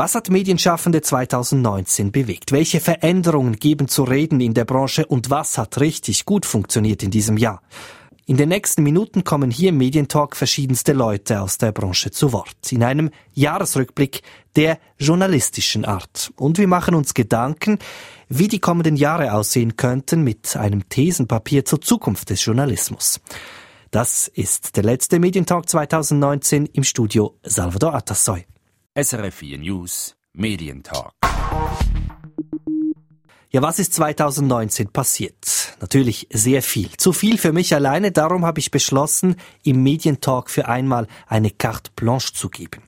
Was hat Medienschaffende 2019 bewegt? Welche Veränderungen geben zu reden in der Branche und was hat richtig gut funktioniert in diesem Jahr? In den nächsten Minuten kommen hier im Medientalk verschiedenste Leute aus der Branche zu Wort. In einem Jahresrückblick der journalistischen Art. Und wir machen uns Gedanken, wie die kommenden Jahre aussehen könnten mit einem Thesenpapier zur Zukunft des Journalismus. Das ist der letzte Medientalk 2019 im Studio Salvador Atassoy. SRF 4 News Medientalk. Ja, was ist 2019 passiert? Natürlich sehr viel. Zu viel für mich alleine, darum habe ich beschlossen, im Medientalk für einmal eine carte blanche zu geben.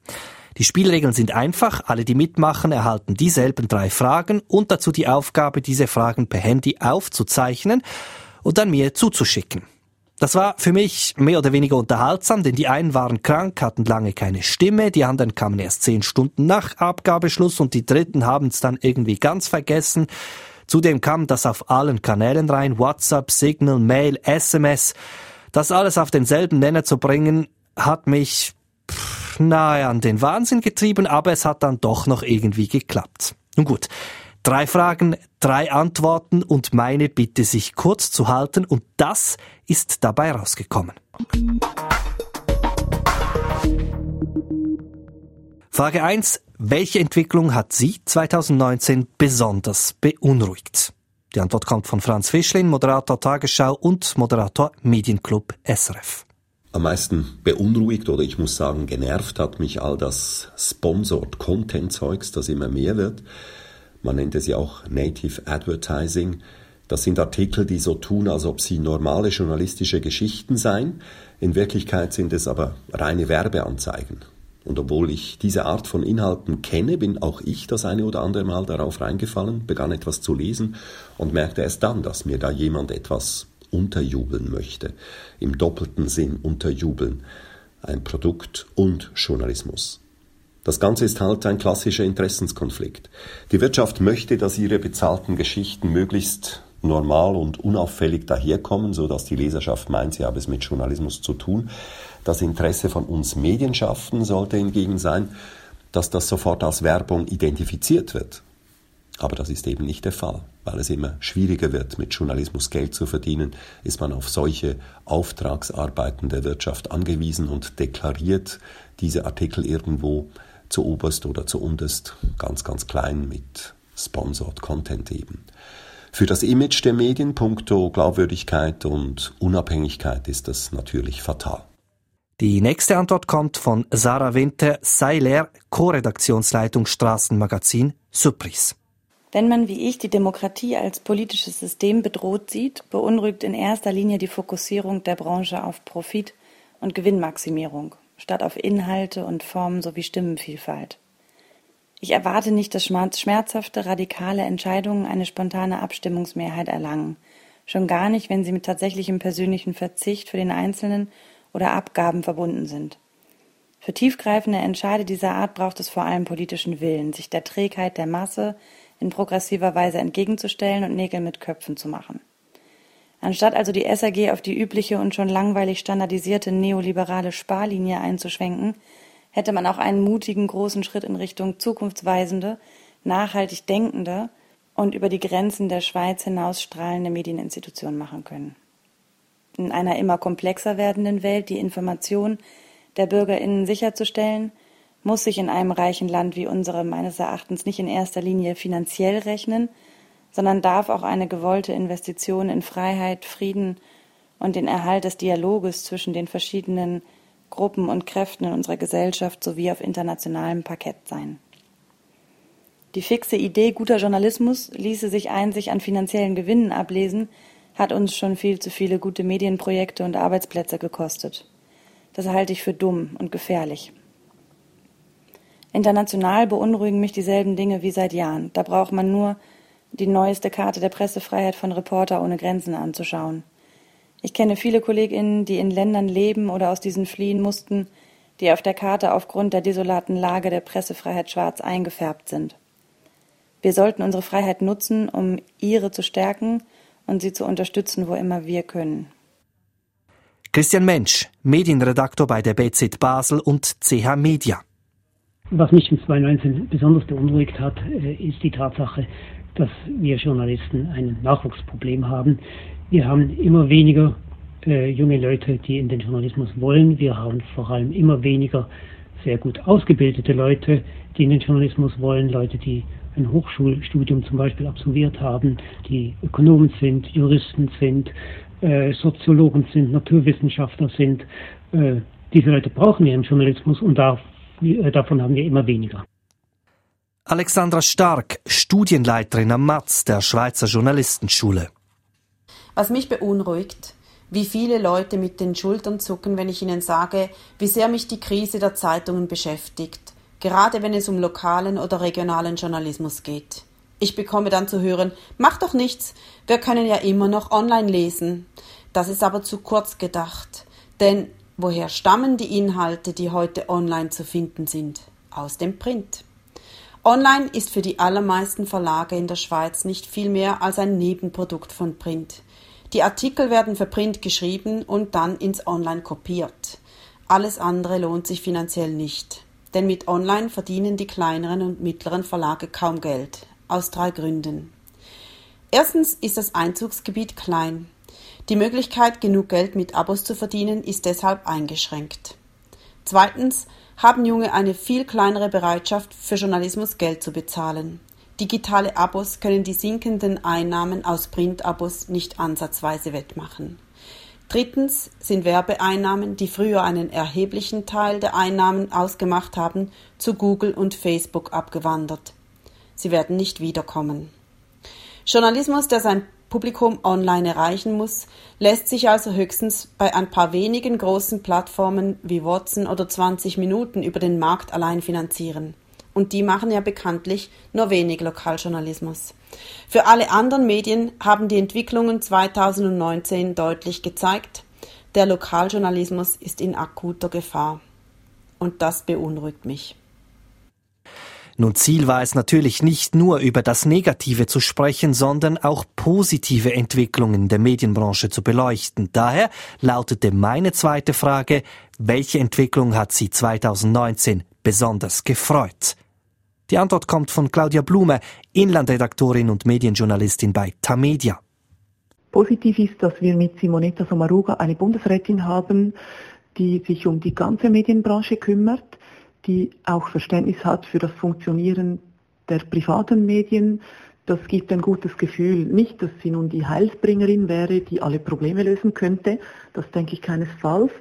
Die Spielregeln sind einfach, alle, die mitmachen, erhalten dieselben drei Fragen und dazu die Aufgabe, diese Fragen per Handy aufzuzeichnen und dann mir zuzuschicken. Das war für mich mehr oder weniger unterhaltsam, denn die einen waren krank, hatten lange keine Stimme, die anderen kamen erst zehn Stunden nach Abgabeschluss und die dritten haben es dann irgendwie ganz vergessen. Zudem kam das auf allen Kanälen rein, WhatsApp, Signal, Mail, SMS. Das alles auf denselben Nenner zu bringen, hat mich nahe an den Wahnsinn getrieben, aber es hat dann doch noch irgendwie geklappt. Nun gut, Drei Fragen, drei Antworten und meine Bitte, sich kurz zu halten und das ist dabei rausgekommen. Frage 1. Welche Entwicklung hat Sie 2019 besonders beunruhigt? Die Antwort kommt von Franz Fischlin, Moderator Tagesschau und Moderator Medienclub SRF. Am meisten beunruhigt oder ich muss sagen genervt hat mich all das Sponsored Content Zeugs, das immer mehr wird. Man nennt es ja auch Native Advertising. Das sind Artikel, die so tun, als ob sie normale journalistische Geschichten seien. In Wirklichkeit sind es aber reine Werbeanzeigen. Und obwohl ich diese Art von Inhalten kenne, bin auch ich das eine oder andere Mal darauf reingefallen, begann etwas zu lesen und merkte erst dann, dass mir da jemand etwas unterjubeln möchte. Im doppelten Sinn unterjubeln. Ein Produkt und Journalismus. Das Ganze ist halt ein klassischer Interessenskonflikt. Die Wirtschaft möchte, dass ihre bezahlten Geschichten möglichst normal und unauffällig daherkommen, so dass die Leserschaft meint, sie habe es mit Journalismus zu tun. Das Interesse von uns Medienschaften sollte hingegen sein, dass das sofort als Werbung identifiziert wird. Aber das ist eben nicht der Fall. Weil es immer schwieriger wird, mit Journalismus Geld zu verdienen, ist man auf solche Auftragsarbeiten der Wirtschaft angewiesen und deklariert diese Artikel irgendwo zu oberst oder zu unterst ganz, ganz klein mit Sponsored Content eben. Für das Image der Medien puncto Glaubwürdigkeit und Unabhängigkeit ist das natürlich fatal. Die nächste Antwort kommt von Sarah Winter, Seiler, Co-Redaktionsleitung Straßenmagazin Surprise. Wenn man wie ich die Demokratie als politisches System bedroht sieht, beunruhigt in erster Linie die Fokussierung der Branche auf Profit und Gewinnmaximierung statt auf Inhalte und Formen sowie Stimmenvielfalt. Ich erwarte nicht, dass schmerzhafte, radikale Entscheidungen eine spontane Abstimmungsmehrheit erlangen, schon gar nicht, wenn sie mit tatsächlichem persönlichen Verzicht für den Einzelnen oder Abgaben verbunden sind. Für tiefgreifende Entscheide dieser Art braucht es vor allem politischen Willen, sich der Trägheit der Masse in progressiver Weise entgegenzustellen und Nägel mit Köpfen zu machen. Anstatt also die SAG auf die übliche und schon langweilig standardisierte neoliberale Sparlinie einzuschwenken, hätte man auch einen mutigen großen Schritt in Richtung zukunftsweisende, nachhaltig denkende und über die Grenzen der Schweiz hinaus strahlende Medieninstitutionen machen können. In einer immer komplexer werdenden Welt die Information der Bürgerinnen sicherzustellen, muss sich in einem reichen Land wie unserem meines Erachtens nicht in erster Linie finanziell rechnen, sondern darf auch eine gewollte Investition in Freiheit, Frieden und den Erhalt des Dialoges zwischen den verschiedenen Gruppen und Kräften in unserer Gesellschaft sowie auf internationalem Parkett sein. Die fixe Idee guter Journalismus ließe sich einzig an finanziellen Gewinnen ablesen, hat uns schon viel zu viele gute Medienprojekte und Arbeitsplätze gekostet. Das halte ich für dumm und gefährlich. International beunruhigen mich dieselben Dinge wie seit Jahren. Da braucht man nur die neueste Karte der Pressefreiheit von Reporter ohne Grenzen anzuschauen. Ich kenne viele Kolleginnen, die in Ländern leben oder aus diesen fliehen mussten, die auf der Karte aufgrund der desolaten Lage der Pressefreiheit schwarz eingefärbt sind. Wir sollten unsere Freiheit nutzen, um ihre zu stärken und sie zu unterstützen, wo immer wir können. Christian Mensch, Medienredaktor bei der BZ Basel und CH Media. Was mich in 2019 besonders beunruhigt hat, äh, ist die Tatsache, dass wir Journalisten ein Nachwuchsproblem haben. Wir haben immer weniger äh, junge Leute, die in den Journalismus wollen. Wir haben vor allem immer weniger sehr gut ausgebildete Leute, die in den Journalismus wollen, Leute, die ein Hochschulstudium zum Beispiel absolviert haben, die Ökonomen sind, Juristen sind, äh, Soziologen sind, Naturwissenschaftler sind. Äh, diese Leute brauchen wir im Journalismus und da äh, davon haben wir immer weniger. Alexandra Stark, Studienleiterin am Matz der Schweizer Journalistenschule. Was mich beunruhigt, wie viele Leute mit den Schultern zucken, wenn ich ihnen sage, wie sehr mich die Krise der Zeitungen beschäftigt, gerade wenn es um lokalen oder regionalen Journalismus geht. Ich bekomme dann zu hören, mach doch nichts, wir können ja immer noch online lesen. Das ist aber zu kurz gedacht, denn Woher stammen die Inhalte, die heute online zu finden sind? Aus dem Print. Online ist für die allermeisten Verlage in der Schweiz nicht viel mehr als ein Nebenprodukt von Print. Die Artikel werden für Print geschrieben und dann ins Online kopiert. Alles andere lohnt sich finanziell nicht. Denn mit Online verdienen die kleineren und mittleren Verlage kaum Geld. Aus drei Gründen. Erstens ist das Einzugsgebiet klein. Die Möglichkeit, genug Geld mit Abos zu verdienen, ist deshalb eingeschränkt. Zweitens haben Junge eine viel kleinere Bereitschaft, für Journalismus Geld zu bezahlen. Digitale Abos können die sinkenden Einnahmen aus Printabos nicht ansatzweise wettmachen. Drittens sind Werbeeinnahmen, die früher einen erheblichen Teil der Einnahmen ausgemacht haben, zu Google und Facebook abgewandert. Sie werden nicht wiederkommen. Journalismus, der sein Publikum online erreichen muss, lässt sich also höchstens bei ein paar wenigen großen Plattformen wie Watson oder 20 Minuten über den Markt allein finanzieren. Und die machen ja bekanntlich nur wenig Lokaljournalismus. Für alle anderen Medien haben die Entwicklungen 2019 deutlich gezeigt, der Lokaljournalismus ist in akuter Gefahr. Und das beunruhigt mich. Nun Ziel war es natürlich nicht nur über das Negative zu sprechen, sondern auch positive Entwicklungen der Medienbranche zu beleuchten. Daher lautete meine zweite Frage, welche Entwicklung hat Sie 2019 besonders gefreut? Die Antwort kommt von Claudia Blume, Inlandredaktorin und Medienjournalistin bei Tamedia. Positiv ist, dass wir mit Simonetta Sommaruga eine Bundesrätin haben, die sich um die ganze Medienbranche kümmert die auch Verständnis hat für das Funktionieren der privaten Medien. Das gibt ein gutes Gefühl. Nicht, dass sie nun die Heilsbringerin wäre, die alle Probleme lösen könnte. Das denke ich keinesfalls.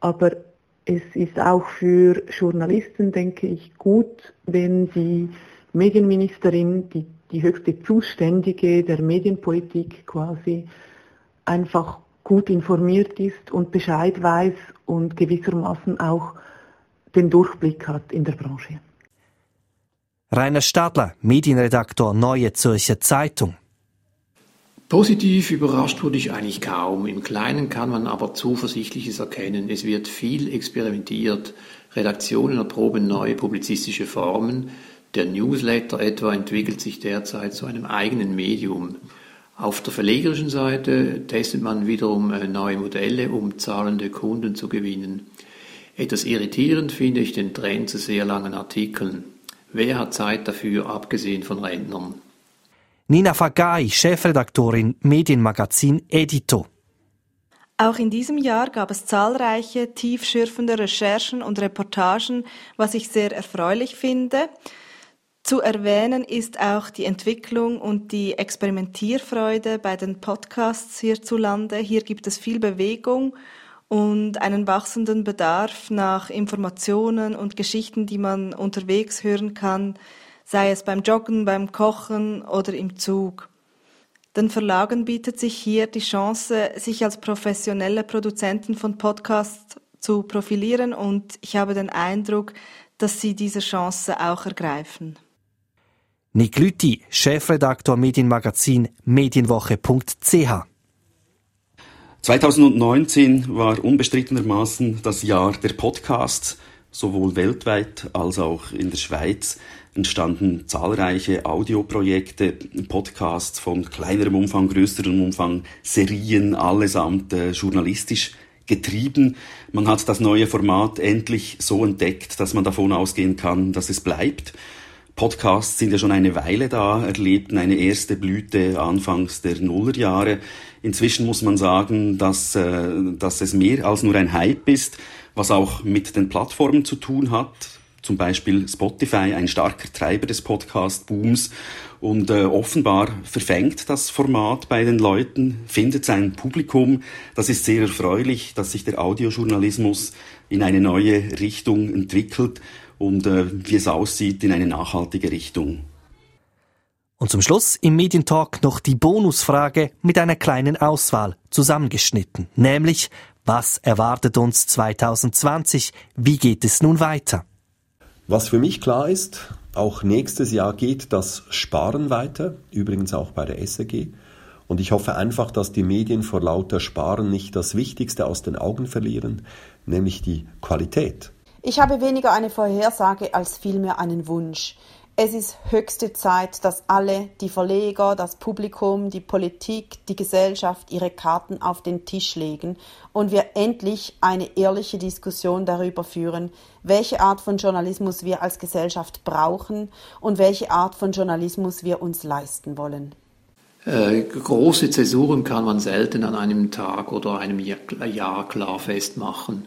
Aber es ist auch für Journalisten, denke ich, gut, wenn die Medienministerin, die, die höchste Zuständige der Medienpolitik quasi, einfach gut informiert ist und Bescheid weiß und gewissermaßen auch den Durchblick hat in der Branche. Rainer Stadler, Medienredaktor Neue Zürcher Zeitung. Positiv überrascht wurde ich eigentlich kaum. Im Kleinen kann man aber Zuversichtliches erkennen. Es wird viel experimentiert. Redaktionen erproben neue publizistische Formen. Der Newsletter etwa entwickelt sich derzeit zu einem eigenen Medium. Auf der verlegerischen Seite testet man wiederum äh, neue Modelle, um zahlende Kunden zu gewinnen. Etwas irritierend finde ich den Trend zu sehr langen Artikeln. Wer hat Zeit dafür, abgesehen von Rentnern? Nina Fagai, Chefredaktorin Medienmagazin Edito. Auch in diesem Jahr gab es zahlreiche tiefschürfende Recherchen und Reportagen, was ich sehr erfreulich finde. Zu erwähnen ist auch die Entwicklung und die Experimentierfreude bei den Podcasts hierzulande. Hier gibt es viel Bewegung und einen wachsenden Bedarf nach Informationen und Geschichten, die man unterwegs hören kann, sei es beim Joggen, beim Kochen oder im Zug. Den Verlagen bietet sich hier die Chance, sich als professionelle Produzenten von Podcasts zu profilieren und ich habe den Eindruck, dass sie diese Chance auch ergreifen. Nick Lüthi, Chefredaktor Medienmagazin medienwoche.ch 2019 war unbestrittenermaßen das Jahr der Podcasts. Sowohl weltweit als auch in der Schweiz entstanden zahlreiche Audioprojekte, Podcasts von kleinerem Umfang, größerem Umfang, Serien, allesamt äh, journalistisch getrieben. Man hat das neue Format endlich so entdeckt, dass man davon ausgehen kann, dass es bleibt. Podcasts sind ja schon eine Weile da, erlebten eine erste Blüte anfangs der Nullerjahre. Inzwischen muss man sagen, dass, äh, dass es mehr als nur ein Hype ist, was auch mit den Plattformen zu tun hat. Zum Beispiel Spotify, ein starker Treiber des Podcast-Booms. Und äh, offenbar verfängt das Format bei den Leuten, findet sein Publikum. Das ist sehr erfreulich, dass sich der Audiojournalismus in eine neue Richtung entwickelt und äh, wie es aussieht, in eine nachhaltige Richtung. Und zum Schluss im Medientalk noch die Bonusfrage mit einer kleinen Auswahl zusammengeschnitten, nämlich was erwartet uns 2020? Wie geht es nun weiter? Was für mich klar ist, auch nächstes Jahr geht das Sparen weiter, übrigens auch bei der SRG. Und ich hoffe einfach, dass die Medien vor lauter Sparen nicht das Wichtigste aus den Augen verlieren, nämlich die Qualität. Ich habe weniger eine Vorhersage als vielmehr einen Wunsch. Es ist höchste Zeit, dass alle, die Verleger, das Publikum, die Politik, die Gesellschaft ihre Karten auf den Tisch legen und wir endlich eine ehrliche Diskussion darüber führen, welche Art von Journalismus wir als Gesellschaft brauchen und welche Art von Journalismus wir uns leisten wollen. Äh, große Zäsuren kann man selten an einem Tag oder einem Jahr klar festmachen.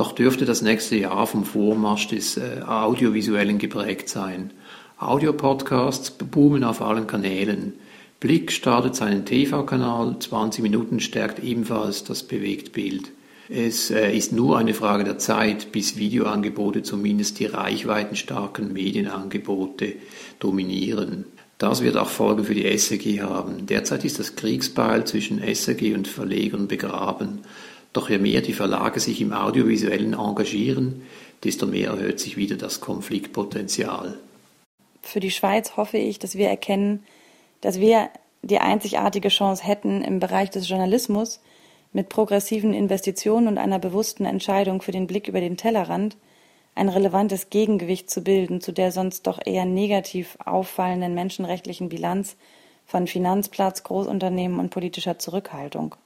Doch dürfte das nächste Jahr vom Vormarsch des äh, Audiovisuellen geprägt sein. Audiopodcasts boomen auf allen Kanälen. Blick startet seinen TV-Kanal, 20 Minuten stärkt ebenfalls das Bewegtbild. Es äh, ist nur eine Frage der Zeit, bis Videoangebote zumindest die reichweitenstarken Medienangebote dominieren. Das wird auch Folgen für die SRG haben. Derzeit ist das Kriegsbeil zwischen SRG und Verlegern begraben. Doch je mehr die Verlage sich im Audiovisuellen engagieren, desto mehr erhöht sich wieder das Konfliktpotenzial. Für die Schweiz hoffe ich, dass wir erkennen, dass wir die einzigartige Chance hätten, im Bereich des Journalismus mit progressiven Investitionen und einer bewussten Entscheidung für den Blick über den Tellerrand ein relevantes Gegengewicht zu bilden zu der sonst doch eher negativ auffallenden menschenrechtlichen Bilanz von Finanzplatz, Großunternehmen und politischer Zurückhaltung.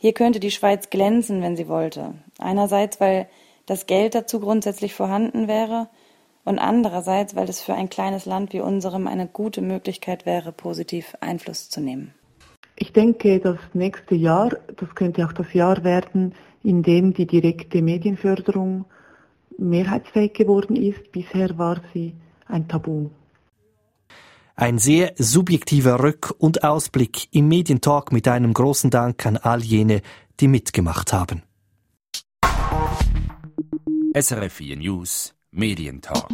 Hier könnte die Schweiz glänzen, wenn sie wollte. Einerseits, weil das Geld dazu grundsätzlich vorhanden wäre und andererseits, weil es für ein kleines Land wie unserem eine gute Möglichkeit wäre, positiv Einfluss zu nehmen. Ich denke, das nächste Jahr, das könnte auch das Jahr werden, in dem die direkte Medienförderung mehrheitsfähig geworden ist. Bisher war sie ein Tabu. Ein sehr subjektiver Rück- und Ausblick im Medientalk mit einem großen Dank an all jene, die mitgemacht haben. SRF 4 News Medientalk.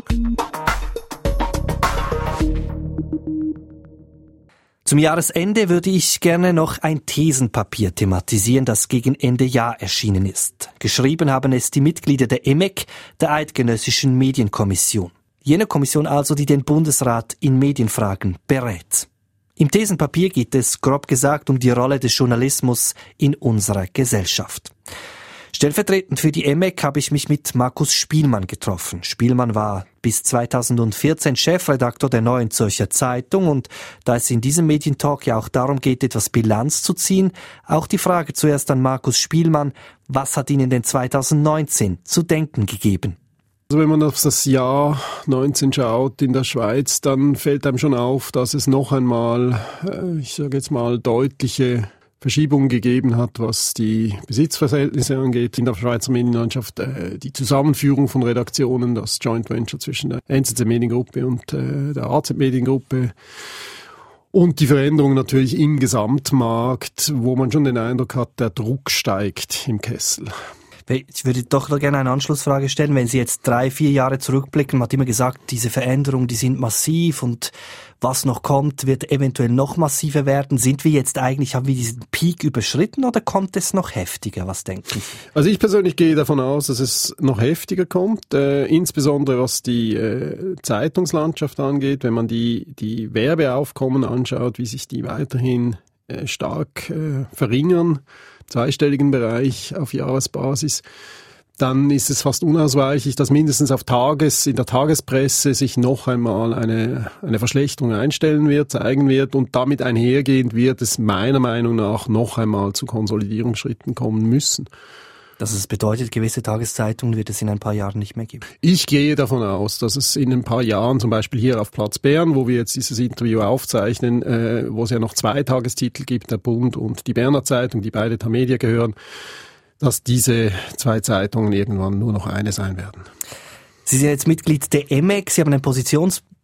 Zum Jahresende würde ich gerne noch ein Thesenpapier thematisieren, das gegen Ende Jahr erschienen ist. Geschrieben haben es die Mitglieder der EMEC, der Eidgenössischen Medienkommission. Jene Kommission also, die den Bundesrat in Medienfragen berät. Im Thesenpapier geht es, grob gesagt, um die Rolle des Journalismus in unserer Gesellschaft. Stellvertretend für die EMEC habe ich mich mit Markus Spielmann getroffen. Spielmann war bis 2014 Chefredaktor der Neuen Zürcher Zeitung und da es in diesem Medientalk ja auch darum geht, etwas Bilanz zu ziehen, auch die Frage zuerst an Markus Spielmann, was hat Ihnen denn 2019 zu denken gegeben? Also wenn man auf das Jahr 19 schaut in der Schweiz, dann fällt einem schon auf, dass es noch einmal, äh, ich sage jetzt mal, deutliche Verschiebungen gegeben hat, was die Besitzverhältnisse angeht in der Schweizer Medienlandschaft, äh, die Zusammenführung von Redaktionen, das Joint Venture zwischen der NZZ Mediengruppe und äh, der AZ Mediengruppe und die Veränderung natürlich im Gesamtmarkt, wo man schon den Eindruck hat, der Druck steigt im Kessel. Ich würde doch gerne eine Anschlussfrage stellen. Wenn Sie jetzt drei, vier Jahre zurückblicken, man hat immer gesagt, diese Veränderungen, die sind massiv und was noch kommt, wird eventuell noch massiver werden. Sind wir jetzt eigentlich, haben wir diesen Peak überschritten oder kommt es noch heftiger? Was denken Sie? Also ich persönlich gehe davon aus, dass es noch heftiger kommt, äh, insbesondere was die äh, Zeitungslandschaft angeht, wenn man die, die Werbeaufkommen anschaut, wie sich die weiterhin äh, stark äh, verringern zweistelligen Bereich auf Jahresbasis. dann ist es fast unausweichlich, dass mindestens auf Tages, in der Tagespresse sich noch einmal eine, eine Verschlechterung einstellen wird, zeigen wird und damit einhergehend wird es meiner Meinung nach noch einmal zu Konsolidierungsschritten kommen müssen. Dass es bedeutet, gewisse Tageszeitungen wird es in ein paar Jahren nicht mehr geben. Ich gehe davon aus, dass es in ein paar Jahren, zum Beispiel hier auf Platz Bern, wo wir jetzt dieses Interview aufzeichnen, äh, wo es ja noch zwei Tagestitel gibt, der Bund und die Berner Zeitung, die beide Tamedia gehören, dass diese zwei Zeitungen irgendwann nur noch eine sein werden. Sie sind jetzt Mitglied der EMEC, Sie haben ein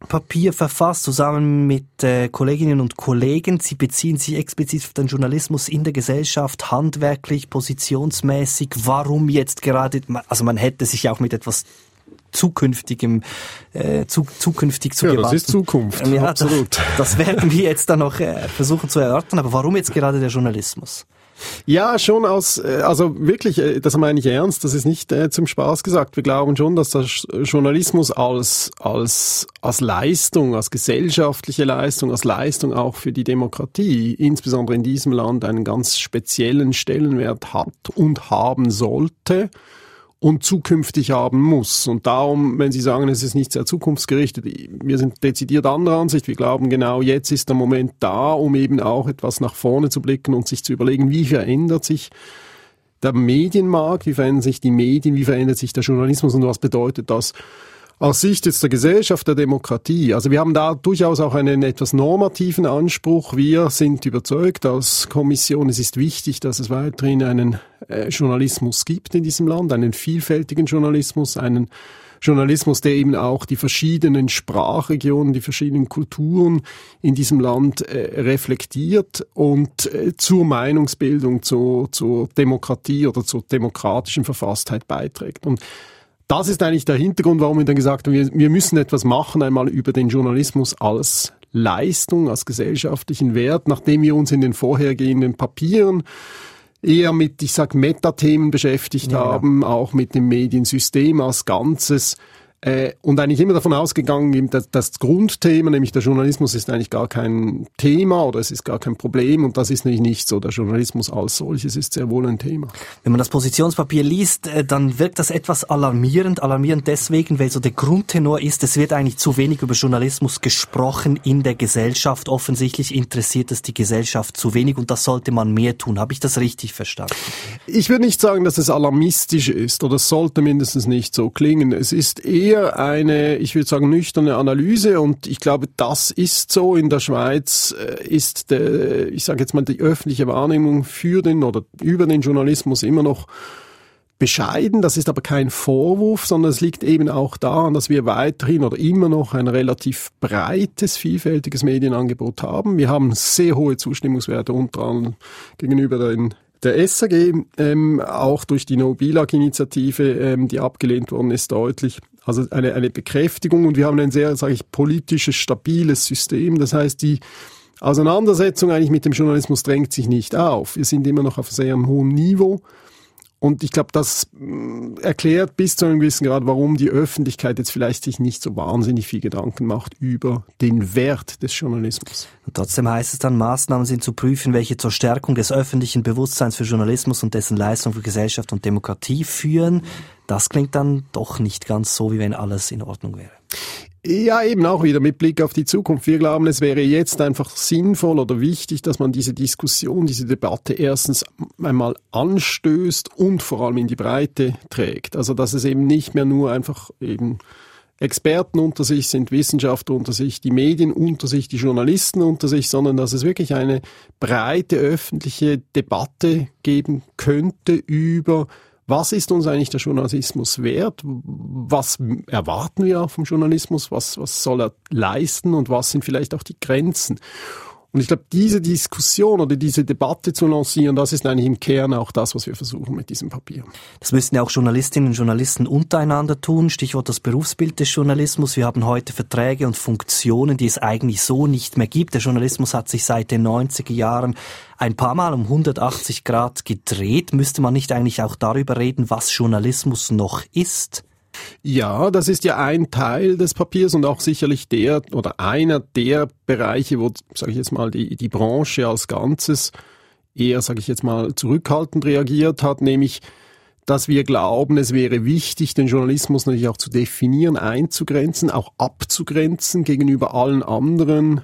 Positionspapier verfasst, zusammen mit äh, Kolleginnen und Kollegen. Sie beziehen sich explizit auf den Journalismus in der Gesellschaft, handwerklich, positionsmäßig. Warum jetzt gerade, also man hätte sich auch mit etwas zukünftigem äh, zu, zukünftig zu ja, gewarten. das ist Zukunft, ja, absolut. Das, das werden wir jetzt dann noch äh, versuchen zu erörtern. Aber warum jetzt gerade der Journalismus? Ja, schon aus, äh, also wirklich, äh, das meine ich ernst, das ist nicht äh, zum Spaß gesagt. Wir glauben schon, dass der Journalismus als, als, als Leistung, als gesellschaftliche Leistung, als Leistung auch für die Demokratie, insbesondere in diesem Land, einen ganz speziellen Stellenwert hat und haben sollte und zukünftig haben muss. Und darum, wenn Sie sagen, es ist nicht sehr zukunftsgerichtet, wir sind dezidiert anderer Ansicht. Wir glauben genau, jetzt ist der Moment da, um eben auch etwas nach vorne zu blicken und sich zu überlegen, wie verändert sich der Medienmarkt, wie verändern sich die Medien, wie verändert sich der Journalismus und was bedeutet das aus Sicht jetzt der Gesellschaft, der Demokratie. Also wir haben da durchaus auch einen etwas normativen Anspruch. Wir sind überzeugt als Kommission, es ist wichtig, dass es weiterhin einen äh, Journalismus gibt in diesem Land, einen vielfältigen Journalismus, einen Journalismus, der eben auch die verschiedenen Sprachregionen, die verschiedenen Kulturen in diesem Land äh, reflektiert und äh, zur Meinungsbildung, zu, zur Demokratie oder zur demokratischen Verfasstheit beiträgt. Und das ist eigentlich der Hintergrund, warum wir dann gesagt haben, wir, wir müssen etwas machen, einmal über den Journalismus als Leistung, als gesellschaftlichen Wert, nachdem wir uns in den vorhergehenden Papieren eher mit, ich sag, Metathemen beschäftigt ja, haben, auch mit dem Mediensystem als Ganzes, äh, und eigentlich immer davon ausgegangen, dass das Grundthema, nämlich der Journalismus, ist eigentlich gar kein Thema oder es ist gar kein Problem und das ist nämlich nicht so. Der Journalismus als solches ist sehr wohl ein Thema. Wenn man das Positionspapier liest, äh, dann wirkt das etwas alarmierend. Alarmierend deswegen, weil so der Grundtenor ist, es wird eigentlich zu wenig über Journalismus gesprochen in der Gesellschaft. Offensichtlich interessiert es die Gesellschaft zu wenig und das sollte man mehr tun. Habe ich das richtig verstanden? Ich würde nicht sagen, dass es alarmistisch ist oder es sollte mindestens nicht so klingen. Es ist eher eher eine, ich würde sagen, nüchterne Analyse und ich glaube, das ist so. In der Schweiz äh, ist, der, ich sage jetzt mal, die öffentliche Wahrnehmung für den oder über den Journalismus immer noch bescheiden. Das ist aber kein Vorwurf, sondern es liegt eben auch daran, dass wir weiterhin oder immer noch ein relativ breites, vielfältiges Medienangebot haben. Wir haben sehr hohe Zustimmungswerte unter anderem gegenüber den der SAG, ähm, auch durch die No-Bilag-Initiative, ähm, die abgelehnt worden ist, deutlich. Also eine, eine Bekräftigung und wir haben ein sehr, sage ich, politisches, stabiles System. Das heißt, die Auseinandersetzung eigentlich mit dem Journalismus drängt sich nicht auf. Wir sind immer noch auf sehr hohem Niveau. Und ich glaube, das mm, erklärt bis zu einem gewissen Grad, warum die Öffentlichkeit jetzt vielleicht sich nicht so wahnsinnig viel Gedanken macht über den Wert des Journalismus. Und trotzdem heißt es dann, Maßnahmen sind zu prüfen, welche zur Stärkung des öffentlichen Bewusstseins für Journalismus und dessen Leistung für Gesellschaft und Demokratie führen. Das klingt dann doch nicht ganz so, wie wenn alles in Ordnung wäre. Ja, eben auch wieder mit Blick auf die Zukunft. Wir glauben, es wäre jetzt einfach sinnvoll oder wichtig, dass man diese Diskussion, diese Debatte erstens einmal anstößt und vor allem in die Breite trägt. Also, dass es eben nicht mehr nur einfach eben Experten unter sich sind, Wissenschaftler unter sich, die Medien unter sich, die Journalisten unter sich, sondern dass es wirklich eine breite öffentliche Debatte geben könnte über was ist uns eigentlich der Journalismus wert? Was erwarten wir vom Journalismus? Was, was soll er leisten und was sind vielleicht auch die Grenzen? Und ich glaube, diese Diskussion oder diese Debatte zu lancieren, das ist eigentlich im Kern auch das, was wir versuchen mit diesem Papier. Das müssten ja auch Journalistinnen und Journalisten untereinander tun. Stichwort das Berufsbild des Journalismus. Wir haben heute Verträge und Funktionen, die es eigentlich so nicht mehr gibt. Der Journalismus hat sich seit den 90er Jahren ein paar Mal um 180 Grad gedreht. Müsste man nicht eigentlich auch darüber reden, was Journalismus noch ist? Ja, das ist ja ein Teil des Papiers und auch sicherlich der oder einer der Bereiche, wo, sage ich jetzt mal, die, die Branche als Ganzes eher, sage ich jetzt mal, zurückhaltend reagiert hat, nämlich dass wir glauben, es wäre wichtig, den Journalismus natürlich auch zu definieren, einzugrenzen, auch abzugrenzen gegenüber allen anderen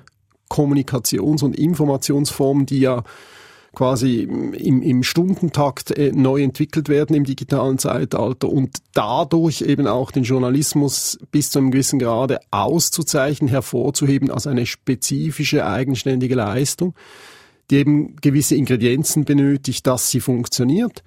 Kommunikations- und Informationsformen, die ja quasi im, im Stundentakt äh, neu entwickelt werden im digitalen Zeitalter und dadurch eben auch den Journalismus bis zu einem gewissen Grade auszuzeichnen, hervorzuheben als eine spezifische, eigenständige Leistung, die eben gewisse Ingredienzen benötigt, dass sie funktioniert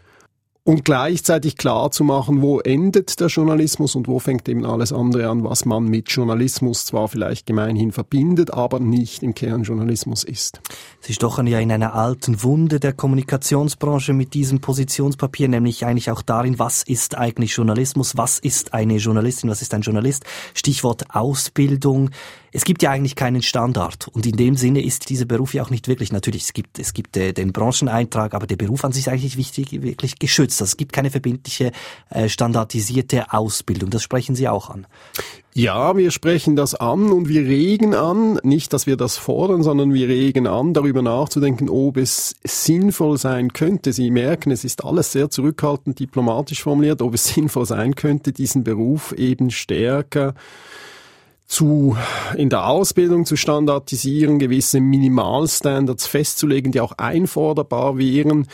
und gleichzeitig klar zu machen, wo endet der Journalismus und wo fängt eben alles andere an, was man mit Journalismus zwar vielleicht gemeinhin verbindet, aber nicht im Kern Journalismus ist. Sie stochern ja in einer alten Wunde der Kommunikationsbranche mit diesem Positionspapier, nämlich eigentlich auch darin, was ist eigentlich Journalismus, was ist eine Journalistin, was ist ein Journalist, Stichwort Ausbildung. Es gibt ja eigentlich keinen Standard und in dem Sinne ist dieser Beruf ja auch nicht wirklich, natürlich, es gibt, es gibt äh, den Brancheneintrag, aber der Beruf an sich ist eigentlich wichtig, wirklich geschützt. Also es gibt keine verbindliche, äh, standardisierte Ausbildung. Das sprechen Sie auch an. Ja, wir sprechen das an und wir regen an, nicht, dass wir das fordern, sondern wir regen an, darüber nachzudenken, ob es sinnvoll sein könnte. Sie merken, es ist alles sehr zurückhaltend diplomatisch formuliert, ob es sinnvoll sein könnte, diesen Beruf eben stärker zu, in der Ausbildung zu standardisieren, gewisse Minimalstandards festzulegen, die auch einforderbar wären,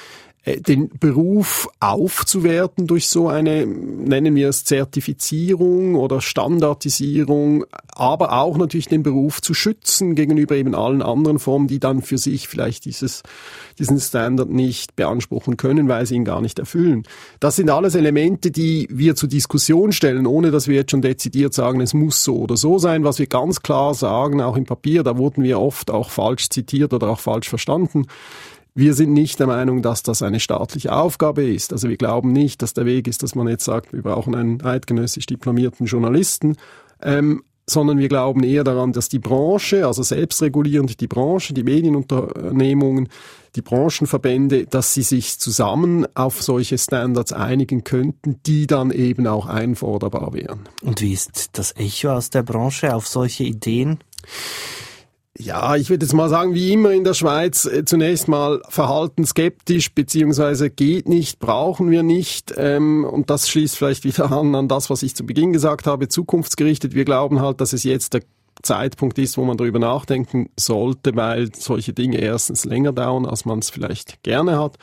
den Beruf aufzuwerten durch so eine, nennen wir es Zertifizierung oder Standardisierung, aber auch natürlich den Beruf zu schützen gegenüber eben allen anderen Formen, die dann für sich vielleicht dieses, diesen Standard nicht beanspruchen können, weil sie ihn gar nicht erfüllen. Das sind alles Elemente, die wir zur Diskussion stellen, ohne dass wir jetzt schon dezidiert sagen, es muss so oder so sein. Was wir ganz klar sagen, auch im Papier, da wurden wir oft auch falsch zitiert oder auch falsch verstanden wir sind nicht der Meinung, dass das eine staatliche Aufgabe ist. Also wir glauben nicht, dass der Weg ist, dass man jetzt sagt, wir brauchen einen eidgenössisch diplomierten Journalisten, ähm, sondern wir glauben eher daran, dass die Branche, also selbstregulierend die Branche, die Medienunternehmungen, die Branchenverbände, dass sie sich zusammen auf solche Standards einigen könnten, die dann eben auch einforderbar wären. Und wie ist das Echo aus der Branche auf solche Ideen? Ja, ich würde jetzt mal sagen, wie immer in der Schweiz, äh, zunächst mal verhalten skeptisch, beziehungsweise geht nicht, brauchen wir nicht. Ähm, und das schließt vielleicht wieder an an das, was ich zu Beginn gesagt habe, zukunftsgerichtet. Wir glauben halt, dass es jetzt der Zeitpunkt ist, wo man darüber nachdenken sollte, weil solche Dinge erstens länger dauern, als man es vielleicht gerne hat.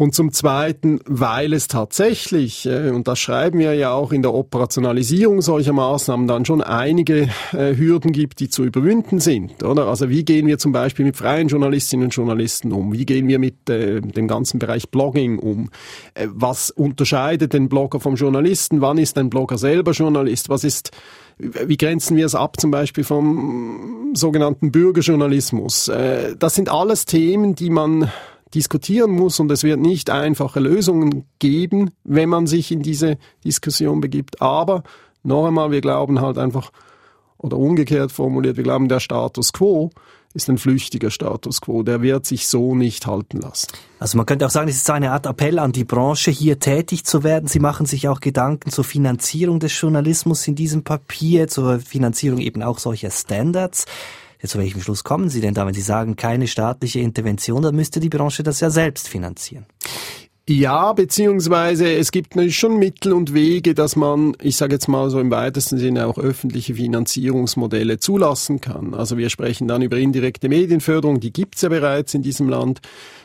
Und zum Zweiten, weil es tatsächlich, äh, und das schreiben wir ja auch in der Operationalisierung solcher Maßnahmen, dann schon einige äh, Hürden gibt, die zu überwinden sind. Oder? Also wie gehen wir zum Beispiel mit freien Journalistinnen und Journalisten um? Wie gehen wir mit äh, dem ganzen Bereich Blogging um? Was unterscheidet den Blogger vom Journalisten? Wann ist ein Blogger selber Journalist? Was ist wie grenzen wir es ab zum Beispiel vom sogenannten Bürgerjournalismus? Das sind alles Themen, die man diskutieren muss und es wird nicht einfache Lösungen geben, wenn man sich in diese Diskussion begibt. Aber noch einmal, wir glauben halt einfach, oder umgekehrt formuliert, wir glauben, der Status quo ist ein flüchtiger Status quo. Der wird sich so nicht halten lassen. Also man könnte auch sagen, es ist eine Art Appell an die Branche, hier tätig zu werden. Sie machen sich auch Gedanken zur Finanzierung des Journalismus in diesem Papier, zur Finanzierung eben auch solcher Standards. Ja, zu welchem Schluss kommen Sie denn da, wenn Sie sagen, keine staatliche Intervention, dann müsste die Branche das ja selbst finanzieren? Ja, beziehungsweise es gibt schon Mittel und Wege, dass man, ich sage jetzt mal so im weitesten Sinne auch öffentliche Finanzierungsmodelle zulassen kann. Also wir sprechen dann über indirekte Medienförderung, die gibt's ja bereits in diesem Land.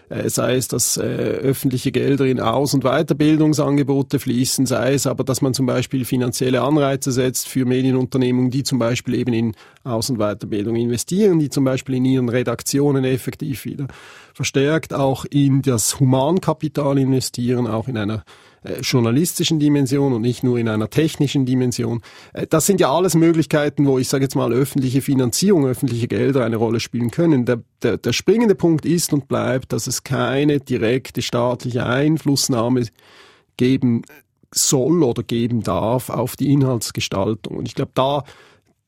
Äh, sei es, dass äh, öffentliche Gelder in Aus- und Weiterbildungsangebote fließen, sei es aber, dass man zum Beispiel finanzielle Anreize setzt für Medienunternehmungen, die zum Beispiel eben in Aus- und Weiterbildung investieren, die zum Beispiel in ihren Redaktionen effektiv wieder verstärkt auch in das Humankapital investieren, auch in einer äh, journalistischen Dimension und nicht nur in einer technischen Dimension. Äh, das sind ja alles Möglichkeiten, wo ich sage jetzt mal öffentliche Finanzierung, öffentliche Gelder eine Rolle spielen können. Der, der, der springende Punkt ist und bleibt, dass es keine direkte staatliche Einflussnahme geben soll oder geben darf auf die Inhaltsgestaltung. Und ich glaube, da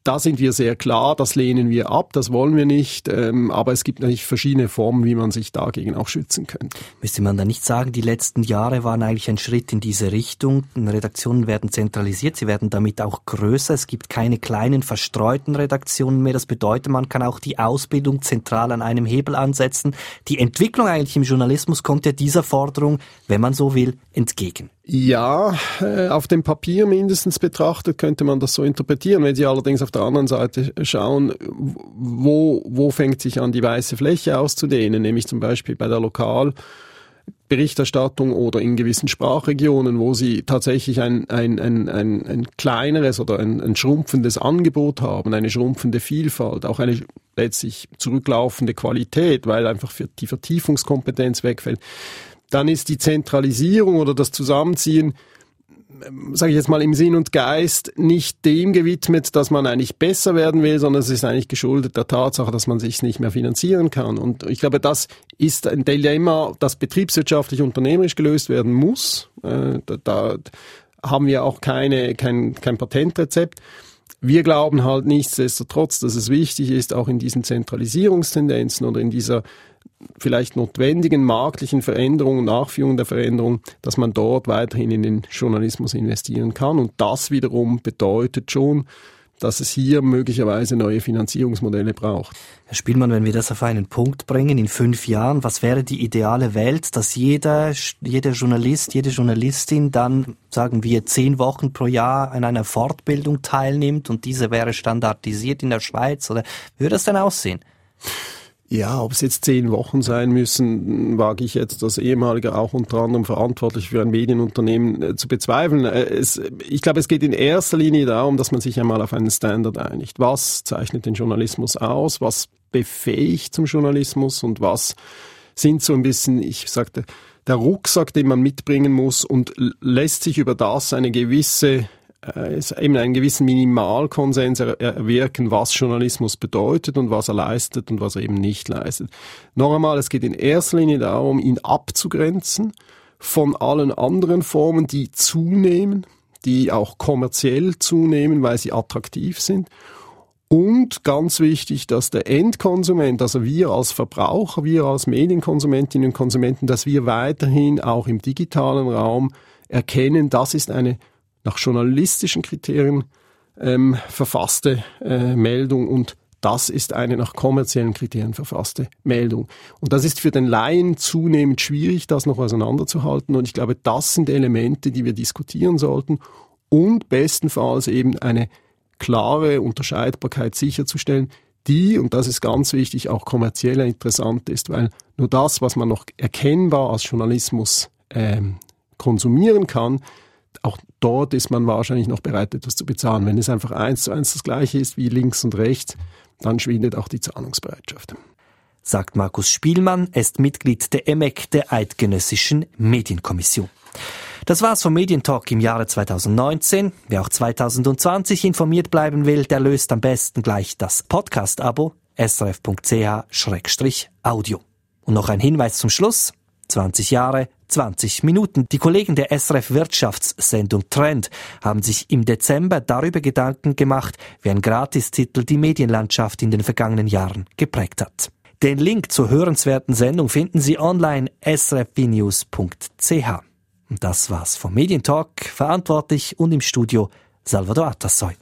da sind wir sehr klar, das lehnen wir ab, das wollen wir nicht, ähm, aber es gibt natürlich verschiedene Formen, wie man sich dagegen auch schützen könnte. Müsste man da nicht sagen, die letzten Jahre waren eigentlich ein Schritt in diese Richtung. Redaktionen werden zentralisiert, sie werden damit auch größer. Es gibt keine kleinen verstreuten Redaktionen mehr. Das bedeutet, man kann auch die Ausbildung zentral an einem Hebel ansetzen. Die Entwicklung eigentlich im Journalismus kommt ja dieser Forderung, wenn man so will, entgegen. Ja, äh, auf dem Papier mindestens betrachtet könnte man das so interpretieren. Wenn Sie allerdings auf der anderen Seite schauen, wo, wo fängt sich an, die weiße Fläche auszudehnen, nämlich zum Beispiel bei der Lokalberichterstattung oder in gewissen Sprachregionen, wo sie tatsächlich ein, ein, ein, ein, ein kleineres oder ein, ein schrumpfendes Angebot haben, eine schrumpfende Vielfalt, auch eine letztlich zurücklaufende Qualität, weil einfach für die Vertiefungskompetenz wegfällt dann ist die Zentralisierung oder das Zusammenziehen sage ich jetzt mal im Sinn und Geist nicht dem gewidmet, dass man eigentlich besser werden will, sondern es ist eigentlich geschuldet der Tatsache, dass man sich nicht mehr finanzieren kann. Und ich glaube, das ist ein Dilemma, das betriebswirtschaftlich unternehmerisch gelöst werden muss. Äh, da, da haben wir auch keine, kein, kein Patentrezept. Wir glauben halt nichtsdestotrotz, dass es wichtig ist, auch in diesen Zentralisierungstendenzen oder in dieser vielleicht notwendigen marktlichen Veränderungen, Nachführung der Veränderung, dass man dort weiterhin in den Journalismus investieren kann. Und das wiederum bedeutet schon, dass es hier möglicherweise neue Finanzierungsmodelle braucht. Herr Spielmann, wenn wir das auf einen Punkt bringen, in fünf Jahren, was wäre die ideale Welt, dass jeder, jeder Journalist, jede Journalistin dann, sagen wir, zehn Wochen pro Jahr an einer Fortbildung teilnimmt und diese wäre standardisiert in der Schweiz? Oder wie würde das denn aussehen? Ja, ob es jetzt zehn Wochen sein müssen, wage ich jetzt als ehemaliger auch unter anderem verantwortlich für ein Medienunternehmen äh, zu bezweifeln. Äh, es, ich glaube, es geht in erster Linie darum, dass man sich einmal auf einen Standard einigt. Was zeichnet den Journalismus aus? Was befähigt zum Journalismus? Und was sind so ein bisschen, ich sagte, der Rucksack, den man mitbringen muss und lässt sich über das eine gewisse äh, eben einen gewissen Minimalkonsens erwirken, was Journalismus bedeutet und was er leistet und was er eben nicht leistet. Noch einmal, es geht in erster Linie darum, ihn abzugrenzen von allen anderen Formen, die zunehmen, die auch kommerziell zunehmen, weil sie attraktiv sind. Und ganz wichtig, dass der Endkonsument, also wir als Verbraucher, wir als Medienkonsumentinnen und Konsumenten, dass wir weiterhin auch im digitalen Raum erkennen, das ist eine nach journalistischen Kriterien ähm, verfasste äh, Meldung und das ist eine nach kommerziellen Kriterien verfasste Meldung. Und das ist für den Laien zunehmend schwierig, das noch auseinanderzuhalten. Und ich glaube, das sind Elemente, die wir diskutieren sollten und bestenfalls eben eine klare Unterscheidbarkeit sicherzustellen, die, und das ist ganz wichtig, auch kommerziell interessant ist, weil nur das, was man noch erkennbar als Journalismus ähm, konsumieren kann, auch dort ist man wahrscheinlich noch bereit, etwas zu bezahlen. Wenn es einfach eins zu eins das gleiche ist wie links und rechts, dann schwindet auch die Zahlungsbereitschaft. Sagt Markus Spielmann, er ist Mitglied der EMEC, der Eidgenössischen Medienkommission. Das war's vom Medientalk im Jahre 2019. Wer auch 2020 informiert bleiben will, der löst am besten gleich das Podcast-Abo srf.ch-audio. Und noch ein Hinweis zum Schluss. 20 Jahre, 20 Minuten. Die Kollegen der SRF Wirtschaftssendung Trend haben sich im Dezember darüber Gedanken gemacht, wie ein Gratistitel die Medienlandschaft in den vergangenen Jahren geprägt hat. Den Link zur hörenswerten Sendung finden Sie online srfnews.ch. Und das war's vom Medientalk, verantwortlich und im Studio Salvador Atassoy.